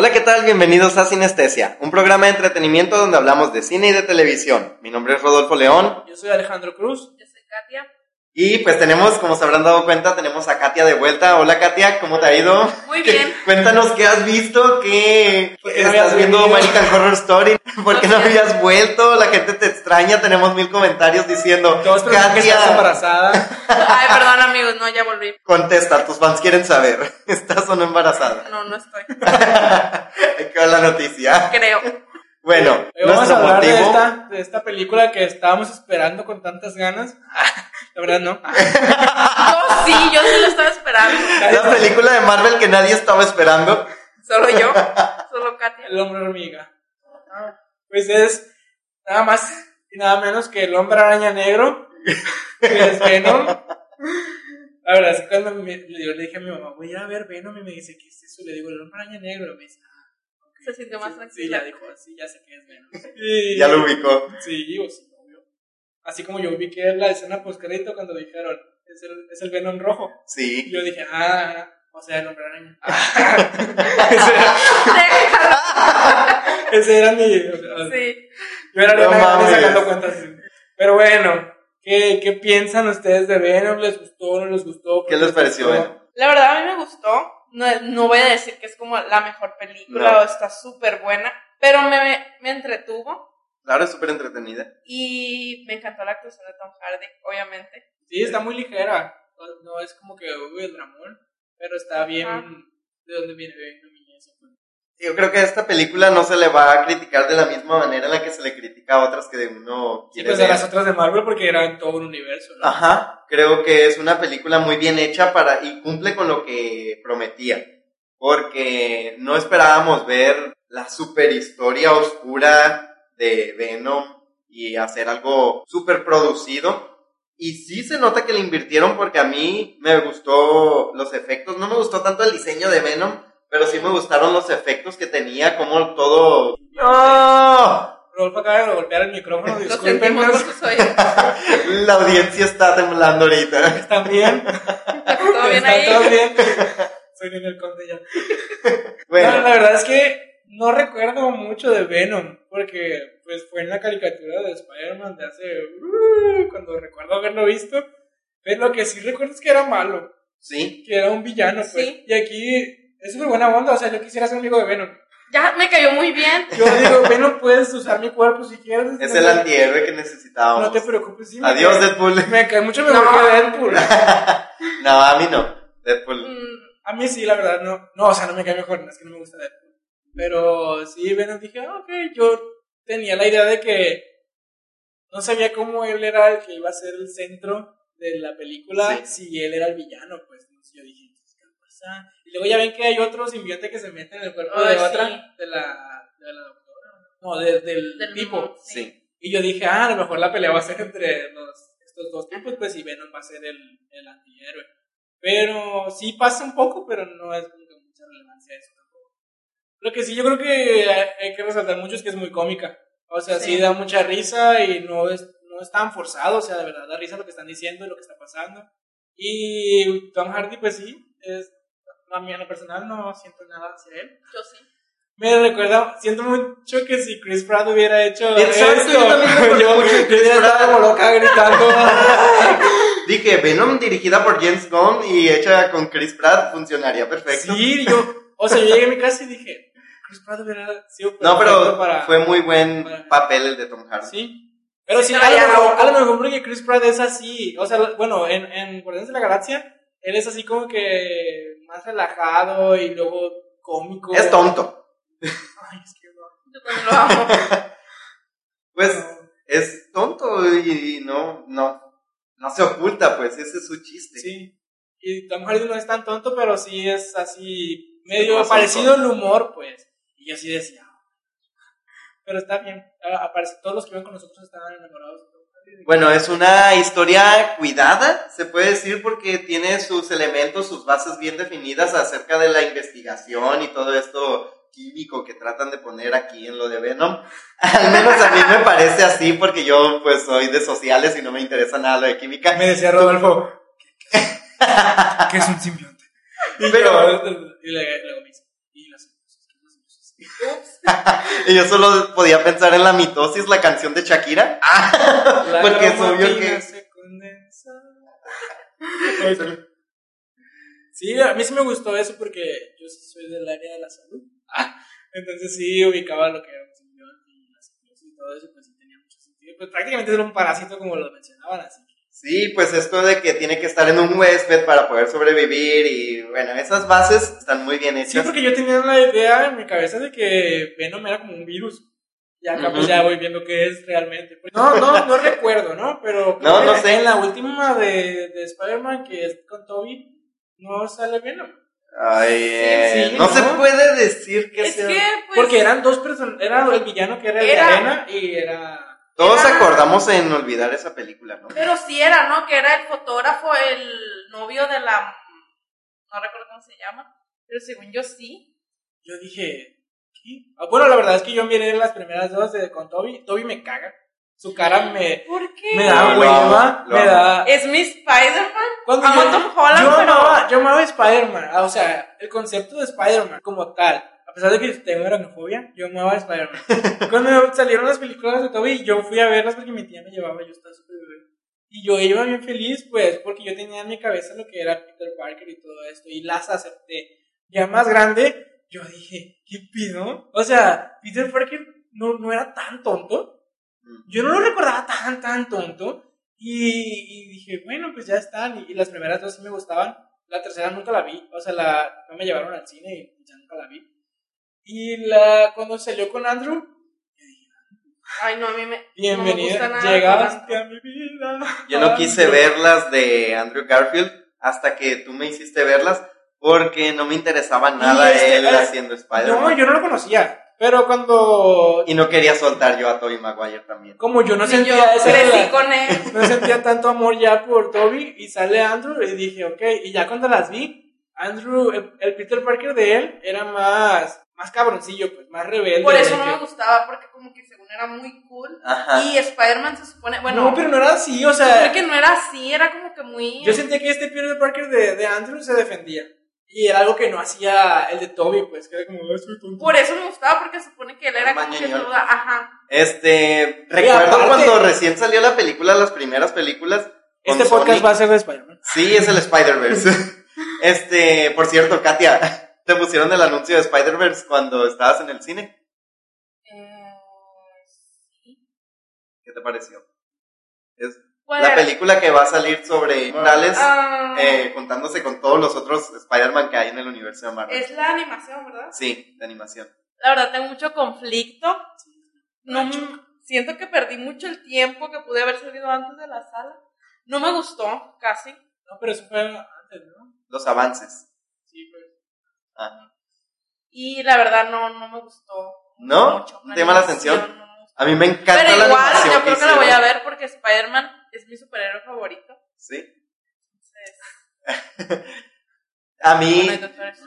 Hola, ¿qué tal? Bienvenidos a Sinestesia, un programa de entretenimiento donde hablamos de cine y de televisión. Mi nombre es Rodolfo León. Yo soy Alejandro Cruz. Yo soy Katia. Y pues tenemos, como se habrán dado cuenta, tenemos a Katia de vuelta. Hola Katia, ¿cómo te ha ido? Muy bien. Cuéntanos qué has visto, qué no estás viendo? American Horror Story, por qué no habías vuelto, la gente te extraña, tenemos mil comentarios diciendo, Todos que estás Katia, embarazada. Ay, perdón amigos, no, ya volví. contesta, tus fans quieren saber, ¿estás o no embarazada? No, no estoy. Hay que ver la noticia. Creo. Bueno, Hoy vamos a hablar de motivo... esta, de esta película que estábamos esperando con tantas ganas. La verdad no. Yo sí, yo sí lo estaba esperando. La película de Marvel que nadie estaba esperando. Solo yo. Solo Katia. El hombre hormiga. Pues es nada más y nada menos que el hombre araña negro. Que es Venom. La verdad es que cuando me- yo le dije a mi mamá, voy a ir a ver Venom y me dice, ¿qué es eso? Le digo, el hombre araña negro. Me dice, "Ah, Se sintió más sí, tranquila. ya dijo, sí, ya sé que es Venom. Y- Ya lo ubicó. Sí, digo, sí. Así como yo vi que es la escena postcrédito cuando dijeron, es el, es el Venom rojo. Y Sí. yo dije, ah, o sea, el hombre araña. ese, ese era mi. o sea, Sí. Yo era No mames. sacando cuentas. Pero bueno, ¿qué, ¿qué piensan ustedes de Venom? ¿Les gustó? ¿No les gustó? ¿Qué les pareció gustó? Venom? La verdad a mí me gustó. No, no voy a decir que es como la mejor película No. o está súper buena, pero me, me entretuvo Claro, es súper entretenida. y me encantó la actuación de Tom Hardy, obviamente. Sí, está muy ligera. No- es como que, uy, el dramón. Pero está bien. Ajá. ¿De dónde viene pues. Yo creo que a esta película no se le va a criticar de la misma manera en la que se le critica a otras que uno Sí, quiere pues a ver. las otras de Marvel porque eran todo un universo, ¿no? Ajá, creo que es una película muy bien hecha para y cumple con lo que prometía. Porque no esperábamos ver la super historia oscura de Venom y hacer algo súper producido. Y sí se nota que le invirtieron porque a mí me gustó los efectos. No me gustó tanto el diseño de Venom, pero sí me gustaron los efectos que tenía, como todo... ¡No! Rodolfo acaba de golpear el micrófono, oídos. La audiencia está temblando ahorita. ¿Están bien? ¿Todo bien ¿Están ahí? todos bien? Soy Ninel Conde ya. Bueno, No, la verdad es que no recuerdo mucho de Venom, porque pues fue en la caricatura de Spider-Man de hace... uh, cuando recuerdo haberlo visto. Pero lo que sí recuerdo es que era malo, sí, que era un villano, pues. Sí. Y aquí es súper buena onda, o sea, yo quisiera ser amigo de Venom. Ya me cayó muy bien. Yo digo, Venom, puedes usar mi cuerpo si quieres. es no el antihéroe que necesitábamos. No te preocupes, sí. Adiós, Deadpool. Me cae mucho mejor No. que Deadpool. No, a mí no. Deadpool. Mm, A mí sí, la verdad, no. No, o sea, no me cae mejor, no es que no me gusta Deadpool. Pero sí, Venom dije, ah, ok, yo tenía la idea de que no sabía cómo él era el que iba a ser el centro de la película Sí. si él era el villano, pues. Entonces yo dije, ¿qué va a pasar? Y luego ya ven que hay otro simbionte que se mete en el cuerpo Ay, de otra, sí. de la, de la doctora. No, de- del, del tipo. mismo, Sí. Y yo dije, ah, a lo mejor la pelea va a ser entre los, estos dos tipos, pues, y Venom va a ser el, el antihéroe. Pero sí pasa un poco, pero no es como que mucha relevancia eso. Lo que sí yo creo que hay, que resaltar mucho es que es muy cómica. O sea, sí, Sí. da mucha risa y no es, no es tan forzado, o sea, de verdad da risa lo que están diciendo y lo que está pasando. Y Tom Hardy, pues sí, es, a mí en lo personal no siento nada hacia él. yo sí. Me recuerda, siento mucho que si Chris Pratt hubiera hecho Exacto, esto, yo también yo, hubiera estado Pratt. como loca gritando. Dije, Venom dirigida por James Gunn y hecha con Chris Pratt funcionaría perfecto. sí, yo, o sea, yo llegué a mi casa y dije, Chris Pratt hubiera sido No, perfecto pero para... fue muy buen para- papel el de Tom Hardy. Sí. Pero sí, Sí, a, lo mejor, a lo mejor porque Chris Pratt es así. O sea, bueno, en, en Guardianes de la Galaxia, él es así como que más relajado y luego cómico. Es tonto. Ay, es que no. Yo también lo amo. Pues es tonto y no, no. no se oculta, pues ese es su chiste. Sí. Y Tom Hardy no es tan tonto, pero sí es así, medio parecido al humor, pues. Y yo sí decía. Pero está bien. Ah, Aparece, todos los que iban con nosotros estaban enamorados. Bueno, es una historia cuidada, se puede decir, porque tiene sus elementos, sus bases bien definidas acerca de la investigación y todo esto químico que tratan de poner aquí en lo de Venom. Al menos a mí me parece así porque yo pues soy de sociales y no me interesa nada lo de química. Me decía Rodolfo, que es un simbionte. Y Pero- yo, y le- luego me dice, y las simbiosis, ¿qué es las simbiosis? Ups. Y yo solo podía pensar en la mitosis, la canción de Shakira. La Porque es obvio que- se condensa. Sí, a mí sí me gustó eso porque yo sí soy del área de la salud. Ah, entonces sí ubicaba lo que era un y la y todo eso, pues sí tenía mucho sentido. Pues prácticamente era un parásito como lo mencionaban así. Sí, pues esto de que tiene que estar en un huésped para poder sobrevivir y bueno, esas bases están muy bien Sí, hechas. porque yo tenía la idea en mi cabeza de que Venom era como un virus. Y acá pues ya voy viendo qué es realmente. Pues, no, no, no recuerdo, ¿no? Pero No, no sé. en la última de, de Spider-Man que es con Toby, no sale Venom. Ay, eh, sí, no, ¿no? se puede decir que Es sea- que, pues. Porque eran dos personas, era el villano que era el de Era- arena y era... Todos era- acordamos en olvidar esa película, ¿no? Pero sí era, ¿no? Que era el fotógrafo, el novio de la. No recuerdo cómo se llama. Pero según yo sí. Yo dije, ¿qué? Ah, Bueno, la verdad es que yo miré las primeras dos de, con Toby. Toby me caga. Su cara me, ¿Por qué? me da hueva, me da... Es mi Spider-Man. Cuando Amo yo, Tom Holland, yo pero- amaba, yo amaba Spider-Man, ah, o sea, el concepto de Spider-Man como tal, a pesar de que tengo aracnofobia, yo amaba Spider-Man. Cuando salieron las películas de Toby, yo fui a verlas porque mi tía me llevaba, yo estaba súper bebé. Y yo iba bien feliz, pues, porque yo tenía en mi cabeza lo que era Peter Parker y todo esto, y las acepté. Ya más grande, yo dije, ¿qué pido? O sea, Peter Parker no, no era tan tonto. Yo no lo recordaba tan, tan tonto. Y, y dije, bueno, pues ya están. Y, y las primeras dos sí me gustaban. La tercera nunca la vi. O sea, la, no me llevaron al cine y ya nunca la vi. Y la, cuando salió con Andrew, Ay, no, a mí me. No me bienvenida, gusta nada llegaste a mi vida. Yo no quise ver las de Andrew Garfield hasta que tú me hiciste verlas porque no me interesaba nada este, él eh, haciendo Spider-Man. No, yo no lo conocía. Pero cuando, Y no quería soltar yo a Tobey Maguire también. como yo no Ni sentía yo esa con él. no sentía tanto amor ya por Toby y sale Andrew y dije, ok, y ya cuando las vi, Andrew, el, el Peter Parker de él era más, más cabroncillo, pues, más rebelde. Por eso no que- me gustaba, porque como que según era muy cool. Ajá. Y Spider-Man se supone. Bueno, no, pero no era así, o sea, que no era así, era como que muy. yo sentía que este Peter Parker de, de Andrew se defendía. Y era algo que no hacía el de Toby, pues, que era como. Por eso me gustaba, porque se supone que él era como que toda. Ajá. Este, recuerdo aparte- cuando recién salió la película, las primeras películas. Este podcast Sony. va a ser de Spider-Man. Sí, es el Spider-Verse. este, por cierto, Katia, ¿te pusieron el anuncio de Spider-Verse cuando estabas en el cine? Eh, sí. ¿Qué te pareció? Es ¿Cuál la era? película que va a salir sobre Morales, Ah, eh, juntándose con todos los otros Spider-Man que hay en el universo de Marvel. es la animación, ¿verdad? Sí, de animación. La verdad, tengo mucho conflicto. No, siento que perdí mucho el tiempo que pude haber salido antes de la sala. No me gustó, casi. No, pero eso fue antes, ¿no? Los avances. Sí, pues. Ah. Y la verdad, no, no me gustó. ¿No? mucho. ¿Te llama la atención? no. A mí me encanta Pero la igual, animación. yo creo que la voy a ver porque Spider-Man es mi superhéroe favorito. Sí. Entonces, A mí,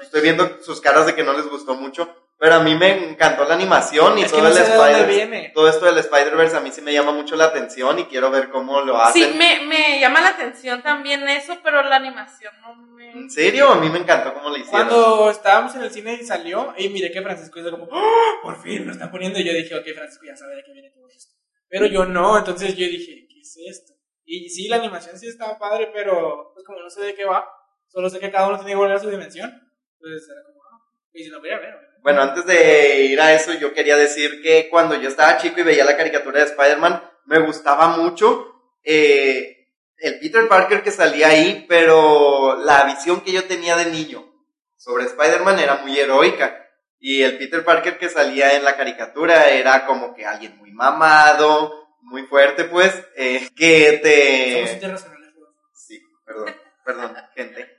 estoy viendo sus caras de que no les gustó mucho, pero a mí me encantó la animación y Es que todo no el sé de dónde Spider viene. todo esto del Spider-Verse a mí sí me llama mucho la atención y quiero ver cómo lo hacen. Sí, me, me llama la atención también eso, pero la animación no me... ¿En serio? A mí me encantó cómo lo hicieron. Cuando estábamos en el cine y salió, y miré que Francisco hizo como, ¡Oh! por fin lo está poniendo. Y yo dije, ok, Francisco ya sabe de qué viene todo esto. Pero yo no, entonces yo dije, ¿qué es esto? Y sí, la animación sí estaba padre, pero pues como no sé de qué va, solo sé que cada uno tiene que volver a su dimensión. Entonces era como, ah, y si lo voy a ver. Bueno, antes de ir a eso, yo quería decir que cuando yo estaba chico y veía la caricatura de Spider-Man, me gustaba mucho eh, el Peter Parker que salía ahí, pero la visión que yo tenía de niño sobre Spider-Man era muy heroica. Y el Peter Parker que salía en la caricatura era como que alguien muy mamado, muy fuerte, pues, eh, que Somos te... internacionales. perdón, perdón, gente.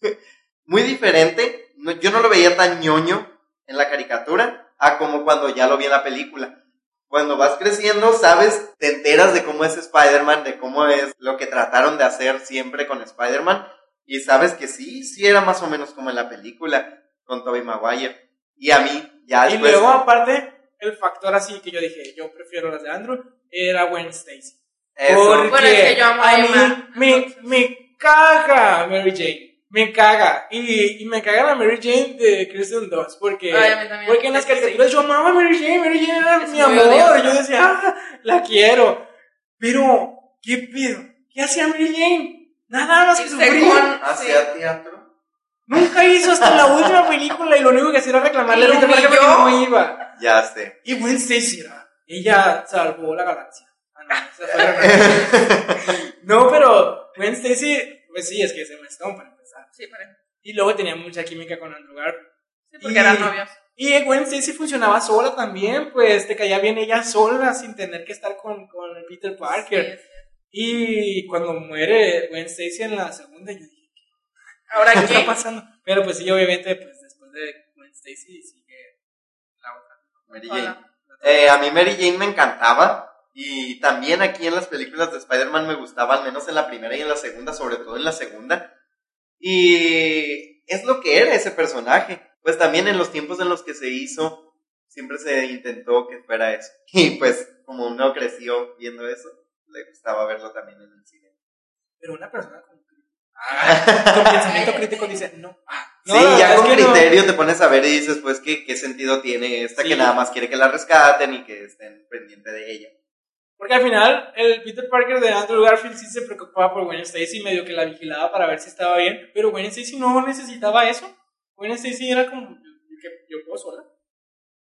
Muy diferente, no- yo no lo veía tan ñoño en la caricatura a como cuando ya lo vi en la película. Cuando vas creciendo, sabes, te enteras de cómo es Spider-Man, de cómo es lo que trataron de hacer siempre con Spider-Man, y sabes que sí, sí era más o menos como en la película con Tobey Maguire. Y a mí, ya Y después... luego, aparte, el factor así que yo dije, yo prefiero las de Andrew, era Gwen Stacy. eso, Porque Bueno, es que yo amo a a mí me caga Mary Jane. Me caga. Y, y me caga la Mary Jane de Kristen Dunst. Porque, Ay, porque en las sí. caricaturas yo amaba a Mary Jane. Mary Jane era Es mi amor. odiosa. Yo decía, ah, la quiero. Pero, ¿qué pido? ¿Qué hacía Mary Jane? Nada más que sufrir. ¿Hacía teatro? Nunca hizo hasta la última película y lo único que hacía era reclamarle a porque no iba. Ya sé. Y Gwen Stacy era. Ella salvó la galaxia. Ah, no, no, pero Gwen Stacy, pues sí, es que se me empezar. Sí. Y luego tenía mucha química con Andrew Garfield. Sí, porque Y- eran novios. Y Gwen Stacy funcionaba sola también, pues te caía bien ella sola sin tener que estar con, con Peter Parker. Sí, sí. Y cuando muere Gwen Stacy en la segunda, yo dije, Ahora ¿qué está qué? pasando? Pero pues sí, obviamente, pues después de Gwen Stacy sigue la otra. Mary Hola. Jane. Eh, a mí Mary Jane me encantaba. Y también aquí en las películas de Spider-Man me gustaba, al menos en la primera y en la segunda, sobre todo en la segunda. Y es lo que era ese personaje. Pues también en los tiempos en los que se hizo, siempre se intentó que fuera eso. Y pues como uno creció viendo eso, le gustaba verlo también en el cine. Pero una persona con, Ah, con pensamiento crítico dice, no. Ah, no, sí, ya con que no. criterio te pones a ver y dices, pues, ¿qué, qué sentido tiene esta Sí. que nada más quiere que la rescaten y que estén pendientes de ella? Porque al final, el Peter Parker de Andrew Garfield sí se preocupaba por Gwen Stacy, medio que la vigilaba para ver si estaba bien, pero Gwen Stacy no necesitaba eso. Gwen Stacy era como, yo, que- yo puedo sola.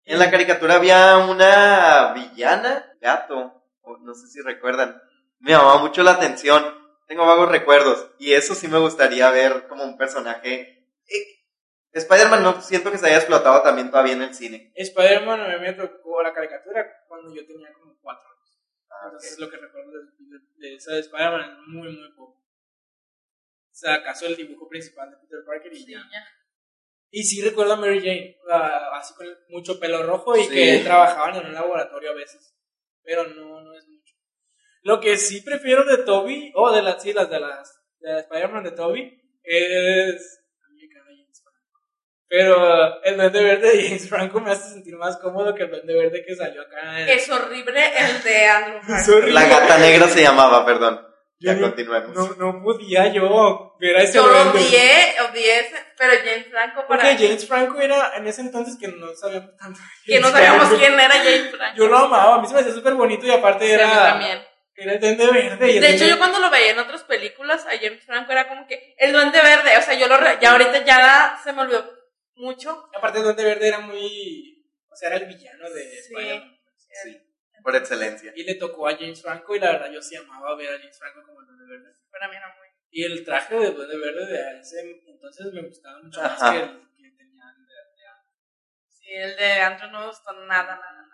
En la caricatura había una villana, gato, no sé si recuerdan. Me llamaba mucho la atención. Tengo vagos recuerdos. Y eso sí me gustaría ver como un personaje. Eh, Spider-Man no siento que se haya explotado también todavía en el cine. Spider-Man a mí me tocó la caricatura cuando yo tenía como cuatro. Ah, Entonces lo que recuerdo de, de- de esa de Spider-Man es muy, muy poco. O sea, acaso el dibujo principal de Peter Parker y Sí, ya. ya. Y sí recuerdo a Mary Jane, así con mucho pelo rojo y Sí. que trabajaban en un laboratorio a veces. Pero no, no es mucho. Lo que sí prefiero de Toby, o de las, sí, las de las, de la Spider-Man de Toby, es... a mí me caga James Franco. Pero el Duende Verde de James Franco me hace sentir más cómodo que el Duende Verde que salió acá en... Es horrible el de Andrew Garfield. La gata negra se llamaba, perdón. Ya no- continuemos. No, no podía yo ver a ese Yo lo odié, odié ese, pero James Franco para Porque James Franco era en ese entonces que no sabíamos tanto. que no sabíamos Franco. quién era James Franco. Yo lo amaba, a mí se me hacía súper bonito y aparte Sí, era, también. era el duende verde. y el De hecho, duende- yo cuando lo veía en otras películas, a James Franco era como que el duende verde, o sea, yo lo, re- ya ahorita ya se me olvidó mucho. Aparte duende verde era muy, o sea, era el villano de Sí. Spider-Man. Sí, por excelencia. Y le tocó a James Franco y la verdad yo sí amaba ver a James Franco como el duende verde. Para mí era muy... Y el traje de duende verde de ese entonces me gustaba mucho más Ajá. que el que tenían de, de Sí, el de Andrew no gustó nada, nada, nada.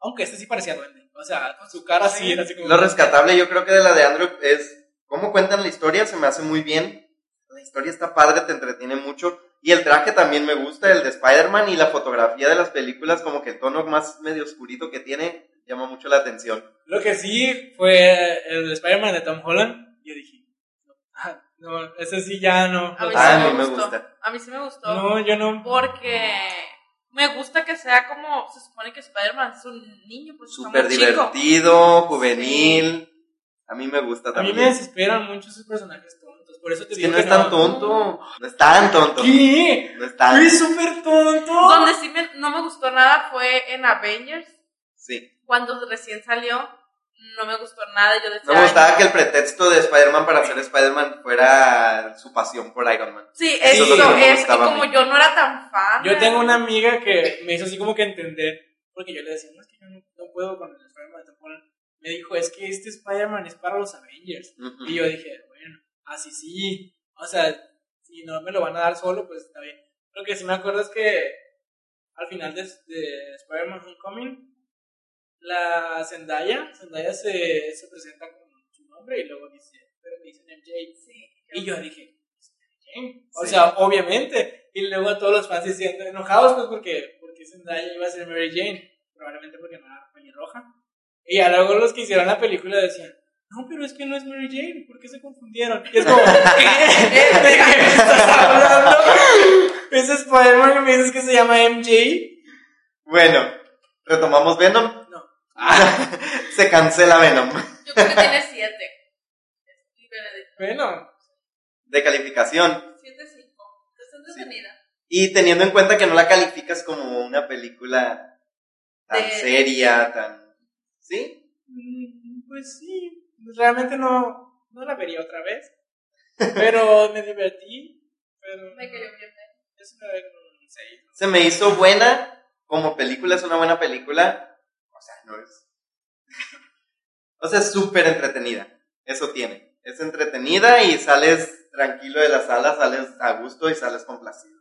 Aunque este sí parecía duende. O sea, con su cara sí era así como... Lo rescatable yo creo que de la de Andrew es cómo cuentan la historia, se me hace muy bien. La historia está padre, te entretiene mucho. Y el traje también me gusta, el de Spider-Man y la fotografía de las películas, como que el tono más medio oscurito que tiene, llama mucho la atención. Lo que sí fue el de Spider-Man de Tom Holland. Yo dije, no, ah, no, ese sí ya no. A mí, Ah, sí a me, mí me gustó. gusta. A mí sí me gustó. No, yo no. Porque me gusta que sea como, se supone que Spider-Man es un niño, pues Súper chico. divertido, juvenil. A mí me gusta A mí también. me desesperan mucho esos personajes tontos. Por eso te Es que no que es tan tonto. No es tan tonto. ¿Qué? No es tan. Es súper tonto. Donde sí me- no me gustó nada fue en Avengers, Sí. cuando recién salió, no me gustó nada. Yo decía, No me "Ay, gustaba que el pretexto de Spider-Man para ser Spider-man fuera su pasión por Iron Man. Sí, Eso es lo que no me es, y como yo no era tan fan. Yo tengo una amiga que me hizo así como que entender. Porque yo le decía, no, es que yo no, no puedo con el Spider-Man. Me dijo, es que este Spider-Man es para los Avengers. Y yo dije, así sí. O sea, si no me lo van a dar solo, pues está bien. Lo que sí me acuerdo es que al final de, de Spider-Man Homecoming, la Zendaya, Zendaya se, se presenta con su nombre y luego dice, pero me dicen MJ. Sí, Y yo dije, ¿quién? O Sí. sea, obviamente. Y luego todos los fans diciendo, enojados pues porque, porque Zendaya iba a ser Mary Jane. Probablemente porque no era pelirroja. Y ya luego los que hicieron la película decían, no, pero es que no es Mary Jane, ¿por qué se confundieron? Y es como, ¿qué? ¿De qué me estás hablando? ¿Es Spider-Man que me dices que se llama MJ? Bueno, retomamos Venom. No. Se cancela Venom. Yo creo que tiene siete. Sí, Benedict. Bueno, De calificación. Siete, cinco. Está entretenida. Y teniendo en cuenta que no la calificas como una película tan De- seria, tan... ¿Sí? mm, pues sí, realmente no, no la vería otra vez. Pero me divertí. Pero Me cayó bien. es una de un seis. Se me hizo buena. Como película es una buena película. O sea, no es... o sea, es súper entretenida. Eso tiene. Es entretenida y sales tranquilo de la sala, sales a gusto y sales complacido.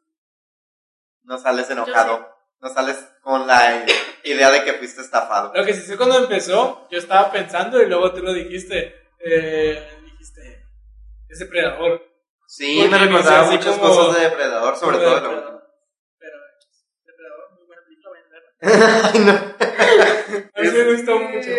No sales enojado. No sales con la idea de que fuiste estafado. Lo que sí sé cuando empezó, yo estaba pensando y luego tú lo dijiste. Eh, dijiste, es depredador. Sí, Porque me recordaba muchas como- cosas de Depredador, sobre todo de Depredador. Pero es depredador, muy película, verla. Ay, no. A mí me gustó mucho.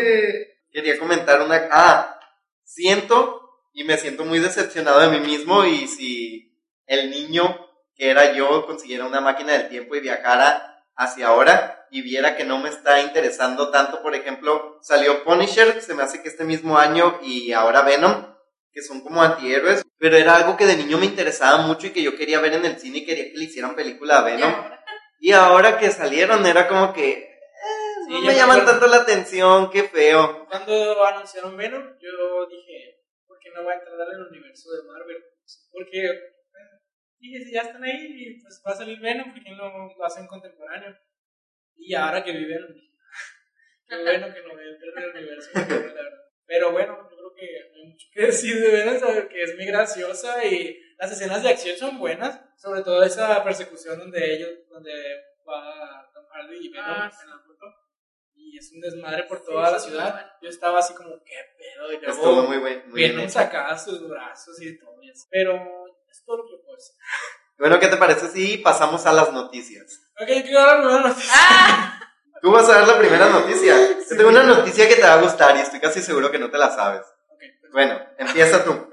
Quería comentar una... Ah, siento y me siento muy decepcionado de mí mismo y si el niño que era yo consiguiera una máquina del tiempo y viajara hacia ahora y viera que no me está interesando tanto, por ejemplo, salió Punisher, se me hace que este mismo año y ahora Venom, que son como antihéroes, pero era algo que de niño me interesaba mucho y que yo quería ver en el cine y quería que le hicieran película a Venom. Y ahora que salieron era como que eh, Sí, no me llaman tanto la atención, qué feo. Cuando anunciaron Venom, yo dije, ¿por qué no va a entrar al universo de Marvel? Porque eh, dije, si ya están ahí, y pues va a salir Venom, ¿por qué no lo hacen contemporáneo? Y ahora que vi Venom, dije, qué bueno que no ve el universo de la verdad. Pero bueno, yo creo que hay mucho que decir de Venom, saber que es muy graciosa y las escenas de acción son buenas, sobre todo esa persecución donde ellos, donde va Tom Hardy y Venom Ah, sí. en la foto. Y es un desmadre por Sí, toda la sí, ciudad. bueno. Yo estaba así como, qué pedo. Y luego Estuvo muy, buen, muy bien Venom sacaba sus brazos y todo eso. Pero es todo lo que puedo decir. Bueno, ¿qué te parece si pasamos a las noticias? Ok, quiero dar una noticia. ¡Ah! Tú vas a dar la primera noticia. Yo tengo una noticia que te va a gustar y estoy casi seguro que no te la sabes. Ok, perfecto. Bueno, empieza tú.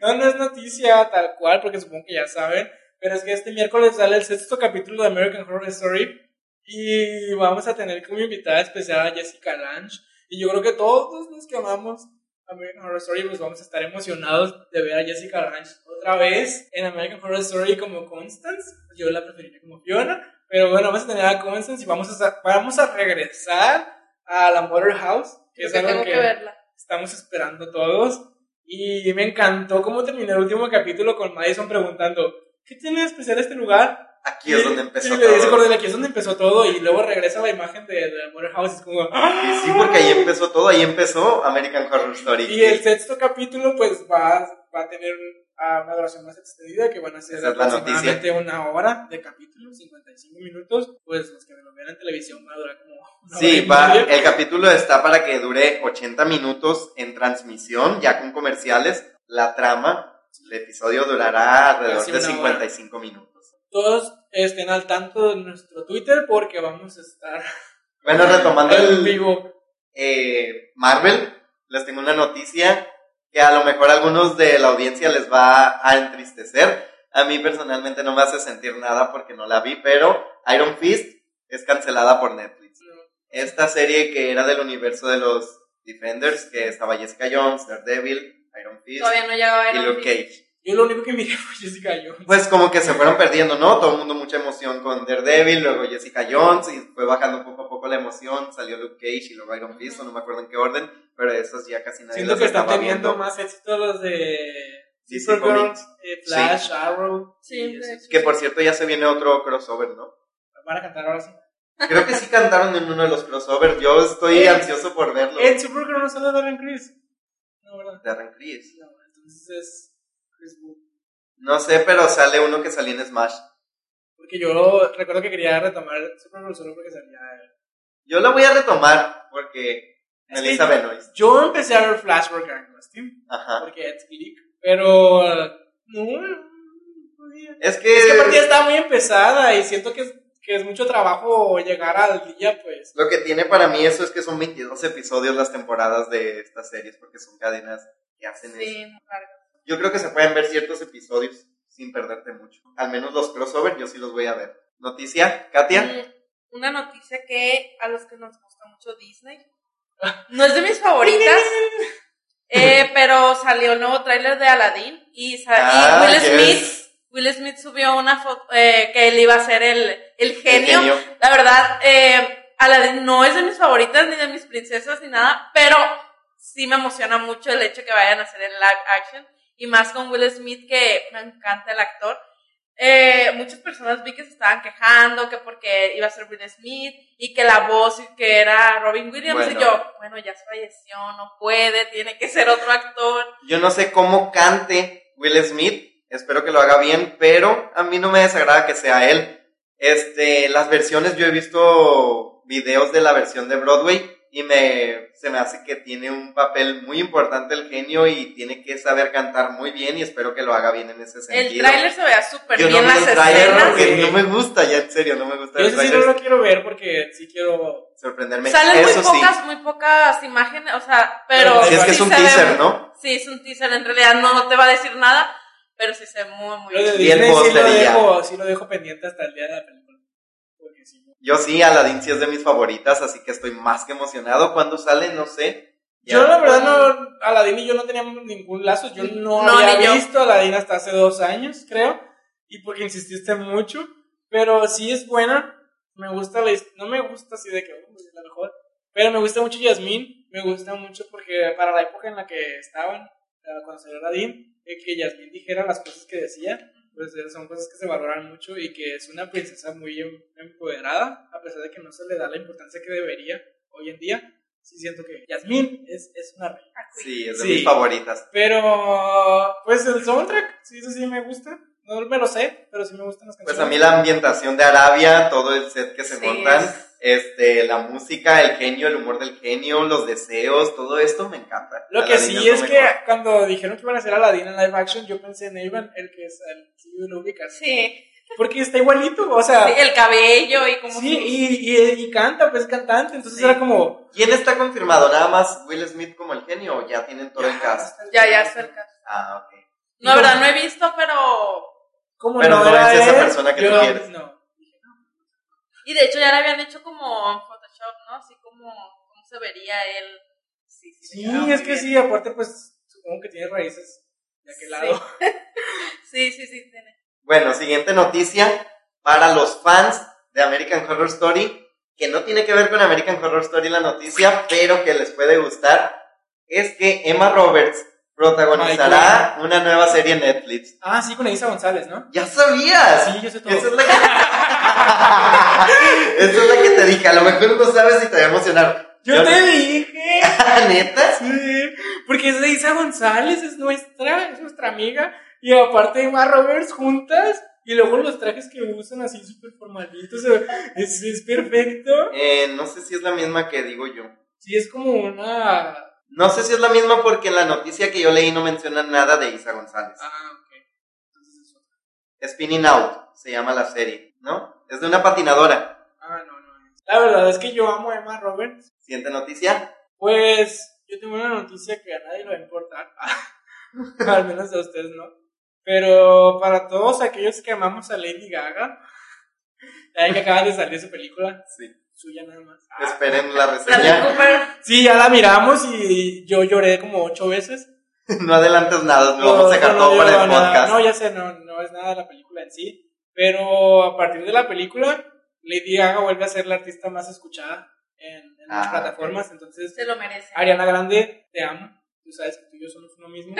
No, no es noticia tal cual, porque supongo que ya saben. Pero es que este miércoles sale el sexto capítulo de American Horror Story. Y vamos a tener como invitada especial a Jessica Lange. Y yo creo que todos los que amamos American Horror Story, pues vamos a estar emocionados de ver a Jessica Lange otra vez en American Horror Story como Constance. Yo la preferiría como Fiona. Pero bueno, vamos a tener a Constance y vamos a, vamos a regresar a la Mother House. Que es que algo que verla. estamos esperando todos. Y me encantó cómo terminó el último capítulo con Madison preguntando, ¿qué tiene de especial este lugar? Aquí es donde empezó y le dice todo. Cordelia, aquí es donde empezó todo. Y luego regresa la imagen de, de Mother House. y Es como, ¡ah! Sí, porque ahí empezó todo, ahí empezó American Horror Story. Y el sexto capítulo, pues va, va a tener una duración más extendida, que van a ser Esa aproximadamente una hora de capítulo, 55 minutos. Pues los que me lo vean en televisión va a durar como una hora Sí, y va, el capítulo está para que dure 80 minutos en transmisión, ya con comerciales. La trama, el episodio durará alrededor de una 55 minutos. Todos estén al tanto de nuestro Twitter porque vamos a estar Bueno, retomando el vivo. eh, Marvel, les tengo una noticia que a lo mejor a algunos de la audiencia les va a entristecer. A mí personalmente no me hace sentir nada porque no la vi, pero Iron Fist es cancelada por Netflix. Esta serie que era del universo de los Defenders, que estaba Jessica Jones, Daredevil, Iron Fist Todavía no y Luke Fist. Cage. Yo lo único que miré fue Jessica Jones. Pues como que se fueron perdiendo, ¿no? Todo el mundo mucha emoción con Daredevil, luego Jessica Jones y fue bajando poco a poco la emoción, salió Luke Cage y luego Iron Fist, o no me acuerdo en qué orden, pero estos ya casi nadie Siento los que están teniendo viendo. más éxito los de DC Comics. eh, Flash, Arrow. Sí, esos. Que por cierto ya se viene otro crossover, ¿no? Van a cantar ahora sí. Creo que sí cantaron en uno de los crossovers, yo estoy Eh, ansioso por verlo. En Supergirl no sale Darren Criss. No, ¿verdad? Darren Criss. No, entonces es Chris. No sé, pero sale uno que salía en Smash. Porque yo recuerdo que quería retomar Supergirl solo porque salía él. Yo lo voy a retomar porque Es que Melissa Benoist. Yo empecé a ver Flash porque era Team, Ajá. porque es Click, pero No. Es que... Es que aparte ya estaba muy empezada y siento que es, que es mucho trabajo llegar al día, pues. Lo que tiene para mí eso es que son 22 episodios las temporadas de estas series, porque son cadenas que hacen eso. Sí, claro. Yo creo que se pueden ver ciertos episodios sin perderte mucho. Al menos los crossover yo sí los voy a ver. Noticia, Katia. Una noticia que a los que nos gusta mucho Disney. No es de mis favoritas. eh, pero salió el nuevo tráiler de Aladdin y, Ah, Will yes. Smith Will Smith subió una foto eh, que él iba a ser el, el genio. genio. La verdad, eh, Aladdin no es de mis favoritas ni de mis princesas ni nada, pero sí me emociona mucho el hecho que vayan a hacer el live action y más con Will Smith que me encanta el actor. Eh, muchas personas vi que se estaban quejando que porque iba a ser Will Smith y que la voz que era Robin Williams y yo, bueno, ya falleció, no puede, tiene que ser otro actor. Yo no sé cómo cante Will Smith, espero que lo haga bien, pero a mí no me desagrada que sea él. Este, las versiones, yo he visto videos de la versión de Broadway y me, se me hace que tiene un papel muy importante el genio y tiene que saber cantar muy bien y espero que lo haga bien en ese El sentido. tráiler se veía súper no bien vi las el escenas. porque Sí. no me gusta, ya en serio, no me gusta Yo el sí tráiler. no lo quiero ver porque sí quiero. Sorprenderme. Salen muy Eso sí. pocas, muy pocas imágenes, o sea, pero Sí, es que es sí un se ve teaser, muy- ¿no? Sí, es un teaser, en realidad no te va a decir nada, pero sí se ve muy, muy Lo de bien. Y el Disney sí lo, dejo, sí lo dejo pendiente hasta el día de la película. Yo sí, Aladdin sí es de mis favoritas, así que estoy más que emocionado. ¿Cuándo sale? No sé. Ya. Yo la verdad no, Aladdin y yo no teníamos ningún lazo, yo no, No, había visto Aladdin hasta hace dos años, creo, y porque insististe mucho, pero sí es buena, me gusta la no me gusta así de que "Uh, es la mejor, pero me gusta mucho Yasmín, me gusta mucho porque para la época en la que estaban, eh, cuando salió Aladdin, eh, que Yasmín dijera las cosas que decía, pues eh, son cosas que se valoran mucho y que es una princesa muy em- empoderada, a pesar de que no se le da la importancia que debería hoy en día. Sí siento que Yasmín es, es una reina. Sí, es de Sí. mis favoritas. Pero, pues el soundtrack, sí, eso sí me gusta. No me lo sé, pero sí me gustan las Pues canciones. a mí la ambientación de Arabia, todo el set que se Sí, montan, es- este, la música, el genio, el humor del genio, los deseos, todo esto me encanta. Lo que sí es que mejor. cuando dijeron que iban a hacer Aladdin en live action, yo pensé en Evan, el que es el sí lo ubicas. Sí, Porque está igualito, o sea, sí, el cabello y como sí, y, y, y canta, pues es cantante, entonces Sí. era como... ¿Quién está confirmado? ¿Nada más Will Smith como el genio o ya tienen todo el cast? ya, ya cerca. Ah, ok. No, verdad, no he visto, pero... Como Pero no era es esa él, persona que tú quieres. No. Y de hecho ya le habían hecho como en Photoshop, ¿no? Así como, como se vería él. Sí, sí, Sí, es que bien. sí, aparte pues supongo que tiene raíces de aquel lado. Sí, sí, sí, tiene. Bueno, siguiente noticia para los fans de American Horror Story, que no tiene que ver con American Horror Story la noticia, pero que les puede gustar, es que Emma Roberts protagonizará una nueva serie en Netflix. Ah, sí, con Elisa González, ¿no? ¡Ya sabías! Sí, yo sé todo. Esa es la que... Esa es la que te dije, a lo mejor no sabes si te va a emocionar. Yo te no- dije. ¿Neta? Sí, porque es de Isa González, es nuestra, es nuestra amiga. Y aparte Emma Roberts juntas. Y luego los trajes que usan así súper formalitos. Es, es perfecto. Eh, no sé si es la misma que digo yo. Sí, es como una. No sé si es la misma porque en la noticia que yo leí no mencionan nada de Isa González. Ah, ok. Entonces es otra. Spinning Out se llama la serie, ¿no? Es de una patinadora. Ah, no, no es. La verdad es que yo amo a Emma Roberts. Siguiente noticia. Pues yo tengo una noticia que a nadie le va a importar. Al menos a ustedes no. Pero para todos aquellos que amamos a Lady Gaga, ya que acaban de salir su película, Sí. Suya nada más. Esperen la reseña. Sí, ya la miramos y yo lloré como ocho veces. No adelantes nada, lo vamos a sacar no, todo no para el nada. podcast. No, ya sé, no, no es nada de la película en sí. Pero a partir de la película, Lady Gaga vuelve a ser la artista más escuchada en, en las Ah, plataformas. Entonces, Se lo merece. Ariana Grande, te amo. Tú sabes que tú y yo somos uno mismo.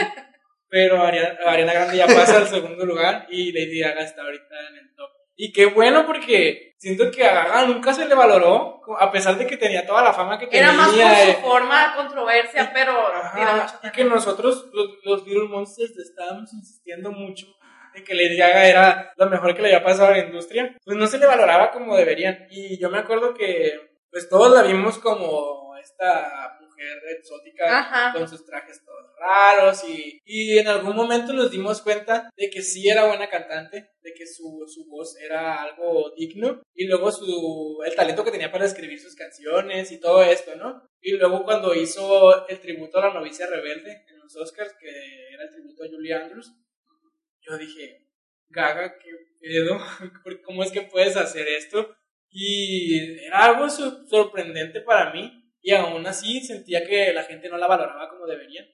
Pero Ariana, Ariana Grande ya pasa al segundo lugar y Lady Gaga está ahorita en el top. Y qué bueno porque siento que a Gaga nunca se le valoró, a pesar de que tenía toda la fama que tenía. Era más por su forma, controversia, pero tiene Ajá, y que nosotros, los, los Little Monsters, estábamos insistiendo mucho en que Lady Gaga era lo mejor que le había pasado a la industria, pues no se le valoraba como deberían. Y yo me acuerdo que, pues todos la vimos como esta mujer exótica Ajá. con sus trajes todos raros y, y en algún momento nos dimos cuenta de que sí era buena cantante, de que su, su voz era algo digno y luego su, el talento que tenía para escribir sus canciones y todo esto, ¿no? Y luego cuando hizo el tributo a la novicia rebelde en los Oscars, que era el tributo a Julie Andrews, yo dije, Gaga, qué pedo, ¿cómo es que puedes hacer esto? Y era algo so- sorprendente para mí y aún así sentía que la gente no la valoraba como debería.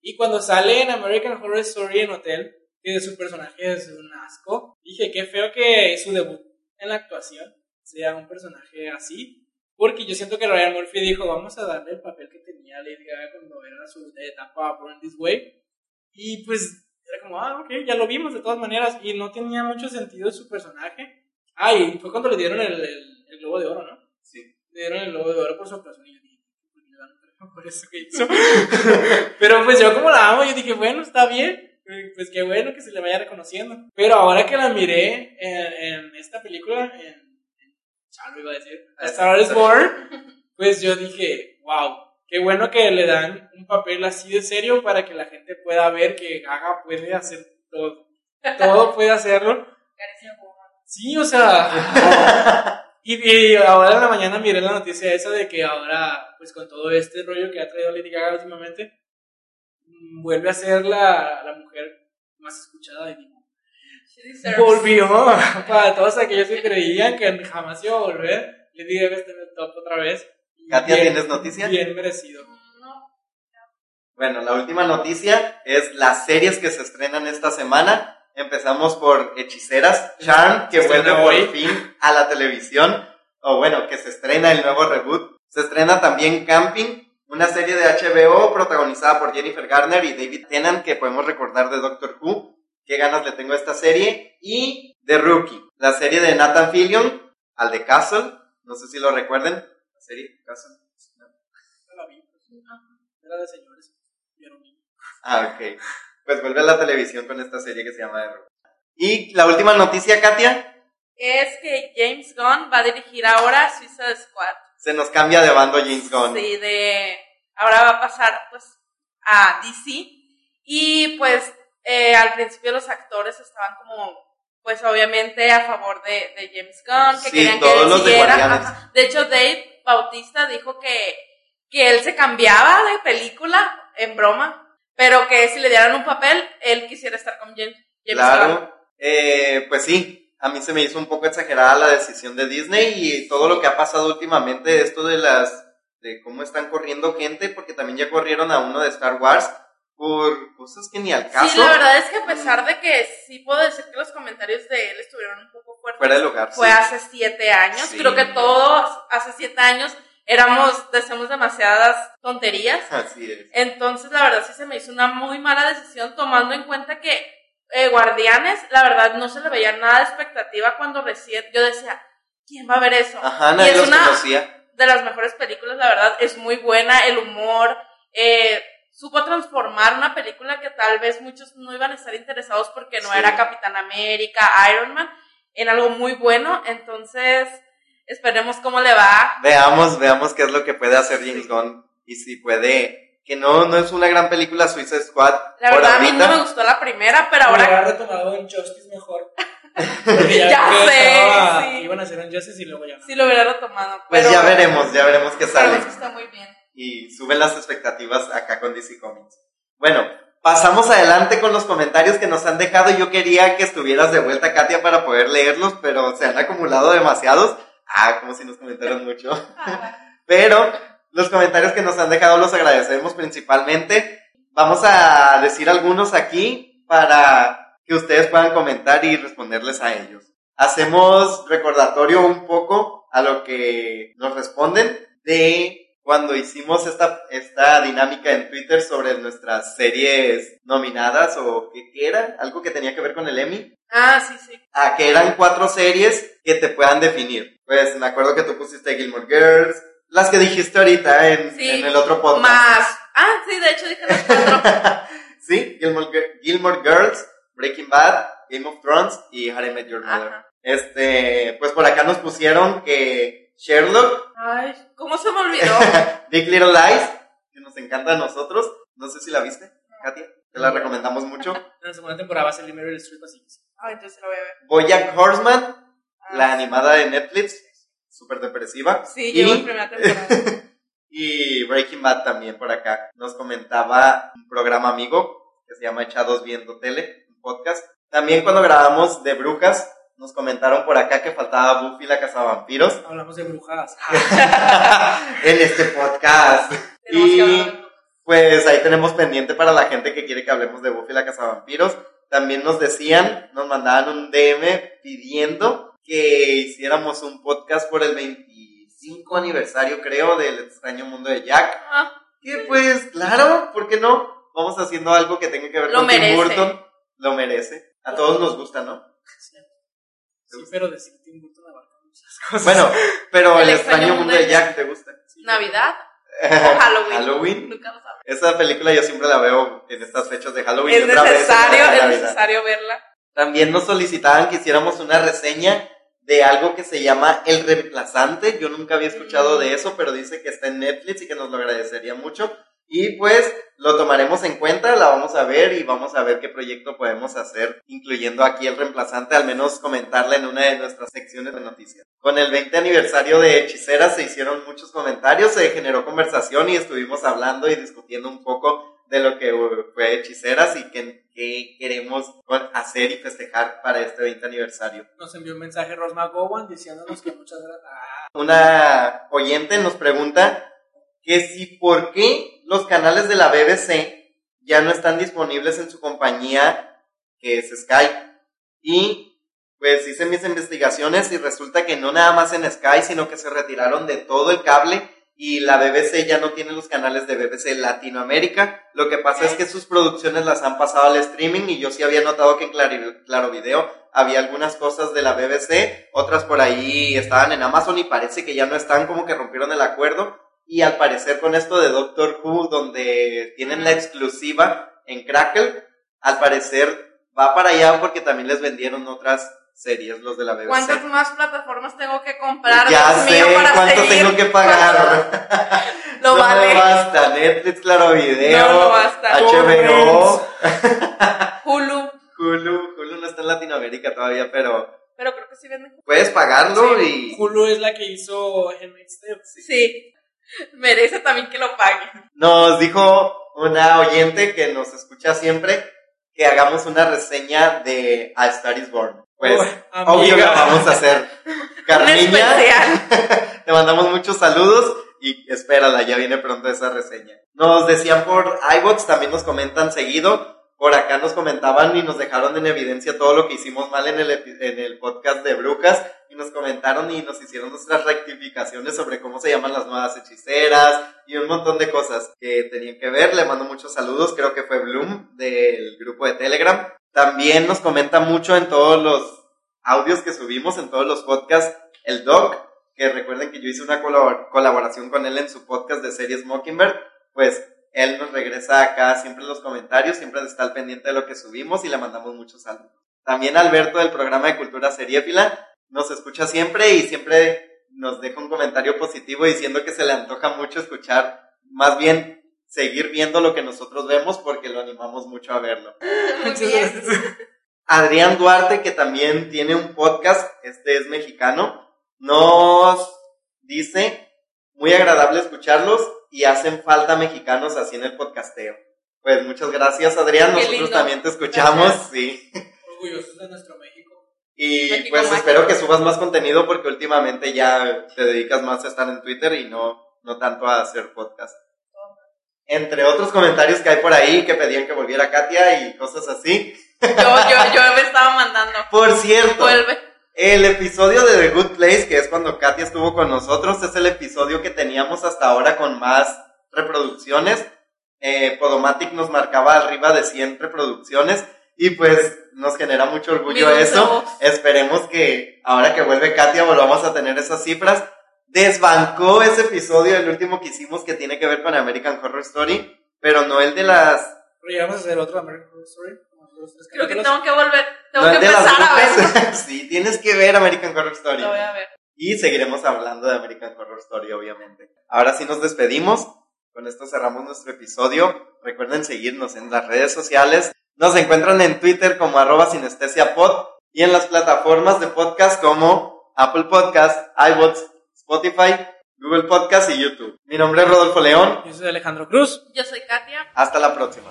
Y cuando sale en American Horror Story en Hotel, que su personaje es un asco, dije, qué feo que su debut en la actuación sea un personaje así, porque yo siento que Ryan Murphy dijo, vamos a darle el papel que tenía Lady Gaga cuando era su etapa Born This Way, y pues era como, ah, ok, ya lo vimos de todas maneras, y no tenía mucho sentido su personaje. Ah, y fue cuando le dieron el, el, el Globo de Oro, ¿no? Sí. Le dieron el Globo de Oro por su actuación, y yo dije, ¿por qué le dan un premio por eso que hizo? Pero pues yo como la amo, yo dije, bueno, está bien. Pues qué bueno que se le vaya reconociendo. Pero ahora que la miré en, en esta película, en, en Chalo iba a decir, A Star is Born, pues yo dije, wow, qué bueno que le dan un papel así de serio para que la gente pueda ver que Gaga puede hacer todo. Todo puede hacerlo. Sí, o sea. y, y ahora en la mañana miré la noticia esa de que ahora, pues con todo este rollo que ha traído Lady Gaga últimamente, mm, vuelve a ser la, la mujer más escuchada. She deserves. volvió para todos aquellos que creían que jamás iba a volver. Lady Gaga está en el top otra vez. Katia, bien- ¿tienes noticia? Bien merecido. No. Bueno, la última noticia es las series que se estrenan esta semana. Empezamos por Hechiceras, Charm, que vuelve por hoy. fin a la televisión. O bueno, que se estrena el nuevo reboot. Se estrena también Camping, una serie de HBO protagonizada por Jennifer Garner y David Tennant, que podemos recordar de Doctor Who. Qué ganas le tengo a esta serie. Y The Rookie, la serie de Nathan Fillion, al de Castle. No sé si lo recuerden. La serie Castle. No la vi. Era de señores. Ah, ok. Pues vuelve a la televisión con esta serie que se llama The Room. Y la última noticia, Katia, Es que James Gunn va a dirigir ahora Suicide Squad. se nos cambia de bando James Gunn. Sí, de. Ahora va a pasar, pues, a DC. Y pues, eh, al principio los actores estaban como, pues, obviamente a favor de, de James Gunn, que Sí, querían que todos él los de siguiera. Ajá. De hecho, Dave Bautista dijo que, que él se cambiaba de película en broma, pero que si le dieran un papel, él quisiera estar con James. Claro. Eh, pues sí, a mí se me hizo un poco exagerada la decisión de Disney y todo lo que ha pasado últimamente, esto de las, de cómo están corriendo gente, porque también ya corrieron a uno de Star Wars por cosas que ni al caso. Sí, la verdad es que a pesar de que sí puedo decir que los comentarios de él estuvieron un poco fuertes, Fuera fue sí. hace siete años. Sí. Creo que todos hace siete años éramos, decíamos demasiadas tonterías. Así es. Entonces, la verdad sí se me hizo una muy mala decisión tomando en cuenta que eh, Guardianes, la verdad no se le veía nada de expectativa cuando recién yo decía, ¿quién va a ver eso? Ajá, y nadie es los una conocía. de las mejores películas, la verdad, es muy buena, el humor, eh, supo transformar una película que tal vez muchos no iban a estar interesados porque no Sí. era Capitán América, Iron Man, en algo muy bueno, entonces esperemos cómo le va. Veamos, veamos qué es lo que puede hacer James Gunn y si puede, que no, no es una gran película Suicide Squad. La verdad a mí no me gustó la primera, pero Ahora ahora ha retomado un Justice mejor. Ya, Ya sé, estaba- sí. Iban a hacer un Justice y luego ya. no. sí lo hubiera retomado. Pues pero ya veremos, ya veremos qué sale. Está muy bien. y suben las expectativas acá con DC Comics. Bueno, pasamos adelante con los comentarios que nos han dejado. Yo quería que estuvieras de vuelta, Katia, para poder leerlos, pero se han acumulado demasiados. Ah, como si nos comentaran mucho. Pero los comentarios que nos han dejado los agradecemos principalmente. Vamos a decir algunos aquí para que ustedes puedan comentar y responderles a ellos. Hacemos recordatorio un poco a lo que nos responden de cuando hicimos esta, esta dinámica en Twitter sobre nuestras series nominadas o qué, era, algo que tenía que ver con el Emmy. Ah, sí, sí. Ah, que eran cuatro series que te puedan definir. Pues me acuerdo que tú pusiste Gilmore Girls, las que dijiste ahorita en, Sí. en el otro podcast. Más. Ah, sí, de hecho dije las cuatro. sí, Gilmore, Gilmore Girls, Breaking Bad, Game of Thrones y How I Met Your Mother. Ajá. Este, pues por acá nos pusieron que Sherlock, Ay, ¿cómo se me olvidó? Big Little Lies, nos encanta a nosotros. No sé si la viste, Katia. Te la recomendamos mucho. En la segunda temporada va a salir Meryl Streep así. que sí. Ay, entonces lo voy a ver. Bojack Horseman, Ah, la animada de Netflix, súper depresiva. Sí, Y- llegó en primera temporada. Y Breaking Bad también por acá. Nos comentaba un programa amigo que se llama Echados Viendo Tele, un podcast. También cuando grabamos de Brujas, nos comentaron por acá que faltaba Buffy la Cazavampiros Hablamos de brujas. en este podcast. Y pues ahí tenemos pendiente para la gente que quiere que hablemos de Buffy la Cazavampiros. También nos decían, nos mandaban un DM pidiendo que hiciéramos un podcast por el 25 aniversario, creo, del extraño mundo de Jack. Ah, Que pues, claro, ¿por qué no? Vamos haciendo algo que tenga que ver Lo con Tim. Burton. Lo merece. A todos nos gusta, ¿no? Sí, pero decir Tim Burton abarca muchas cosas. Bueno, pero El el, extraño extraño mundo de Jack te gusta. Sí. Navidad o Halloween. Halloween. Nunca lo sabes. Esa película yo siempre la veo en estas fechas de Halloween. Es necesario, es necesario verla. También nos solicitaban que hiciéramos una reseña de algo que se llama El Reemplazante. Yo nunca había escuchado de eso, pero dice que está en Netflix y que nos lo agradecería mucho. Y pues lo tomaremos en cuenta, la vamos a ver y vamos a ver qué proyecto podemos hacer, incluyendo aquí el reemplazante, al menos comentarla en una de nuestras secciones de noticias. Con el 20 aniversario de Hechicera se hicieron muchos comentarios, se generó conversación y estuvimos hablando y discutiendo un poco de lo que fue Hechiceras y qué, qué queremos hacer y festejar para este 20 aniversario. Nos envió un mensaje Ross McGowan diciéndonos que muchas gracias. Una oyente nos pregunta que si por qué los canales de la BBC ya no están disponibles en su compañía que es Sky. Y pues hice mis investigaciones y resulta que no nada más en Sky, sino que se retiraron de todo el cable y la BBC ya no tiene los canales de BBC Latinoamérica. Lo que pasa es que sus producciones las han pasado al streaming y yo sí había notado que en Claro, claro Video había algunas cosas de la BBC, otras por ahí estaban en Amazon y parece que ya no están, como que rompieron el acuerdo. Y al parecer con esto de Doctor Who, donde tienen la exclusiva en Crackle, al parecer va para allá porque también les vendieron otras series los de la BBC. ¿Cuántas más plataformas tengo que comprar? ya Dios sé mío, para cuánto seguir? tengo que pagar. Lo no vale. basta. Netflix, Claro Video, No, no basta. HBO, Hulu. Hulu. Hulu no está en Latinoamérica todavía, pero Pero creo que sí venden. puedes pagarlo y... Hulu es la que hizo Handmaid's Tale. Sí. Merece también que lo pague. Nos dijo una oyente que nos escucha siempre que hagamos una reseña de A Star is Born. Pues, obvio la vamos a hacer. Carmiña, te mandamos muchos saludos y espérala, ya viene pronto esa reseña. Nos decían por iBox, también nos comentan seguido. Por acá nos comentaban y nos dejaron en evidencia todo lo que hicimos mal en el, en el podcast de Brujas y nos comentaron y nos hicieron nuestras rectificaciones sobre cómo se llaman las nuevas hechiceras y un montón de cosas que tenían que ver. Le mando muchos saludos, creo que fue Bloom del grupo de Telegram. También nos comenta mucho en todos los audios que subimos, en todos los podcasts, el Doc, que recuerden que yo hice una colabor- colaboración con él en su podcast de series Mockingbird, pues él nos regresa acá siempre en los comentarios, siempre está al pendiente de lo que subimos y le mandamos muchos saludos. También Alberto del programa de Cultura Seriéfila nos escucha siempre y siempre nos deja un comentario positivo diciendo que se le antoja mucho escuchar, más bien seguir viendo lo que nosotros vemos porque lo animamos mucho a verlo. Muchas gracias. Adrián Duarte, que también tiene un podcast, este es mexicano, nos dice, muy agradable escucharlos y hacen falta mexicanos así en el podcasteo. Pues muchas gracias Adrián, Qué nosotros lindo. también te escuchamos, sí. Orgullosos de nuestro México. Y México pues mágico. espero que subas más contenido porque últimamente ya te dedicas más a estar en Twitter y no, no tanto a hacer podcast. Entre otros comentarios que hay por ahí que pedían que volviera Katia y cosas así. Yo, yo, yo me estaba mandando. Por cierto, Vuelve. El episodio de The Good Place, que es cuando Katia estuvo con nosotros, es el episodio que teníamos hasta ahora con más reproducciones. Eh, Podomatic nos marcaba arriba de 100 reproducciones y pues nos genera mucho orgullo eso. Esperemos que ahora que vuelve Katia volvamos a tener esas cifras. Desbancó ese episodio, el último que hicimos que tiene que ver con American Horror Story, pero no el de las... Pero ya vamos a hacer otro American Horror Story. Creo que tengo que volver. Tengo no que el de las empezar a verlo. sí, tienes que ver American Horror Story. Lo voy a ver. Y seguiremos hablando de American Horror Story, obviamente. Ahora sí nos despedimos con esto cerramos nuestro episodio. Recuerden seguirnos en las redes sociales. Nos encuentran en Twitter como arroba sinestesiapod y en las plataformas de podcast como Apple Podcast, iBots, Spotify, Google Podcast y YouTube. Mi nombre es Rodolfo León. Yo soy Alejandro Cruz. Yo soy Katia. Hasta la próxima.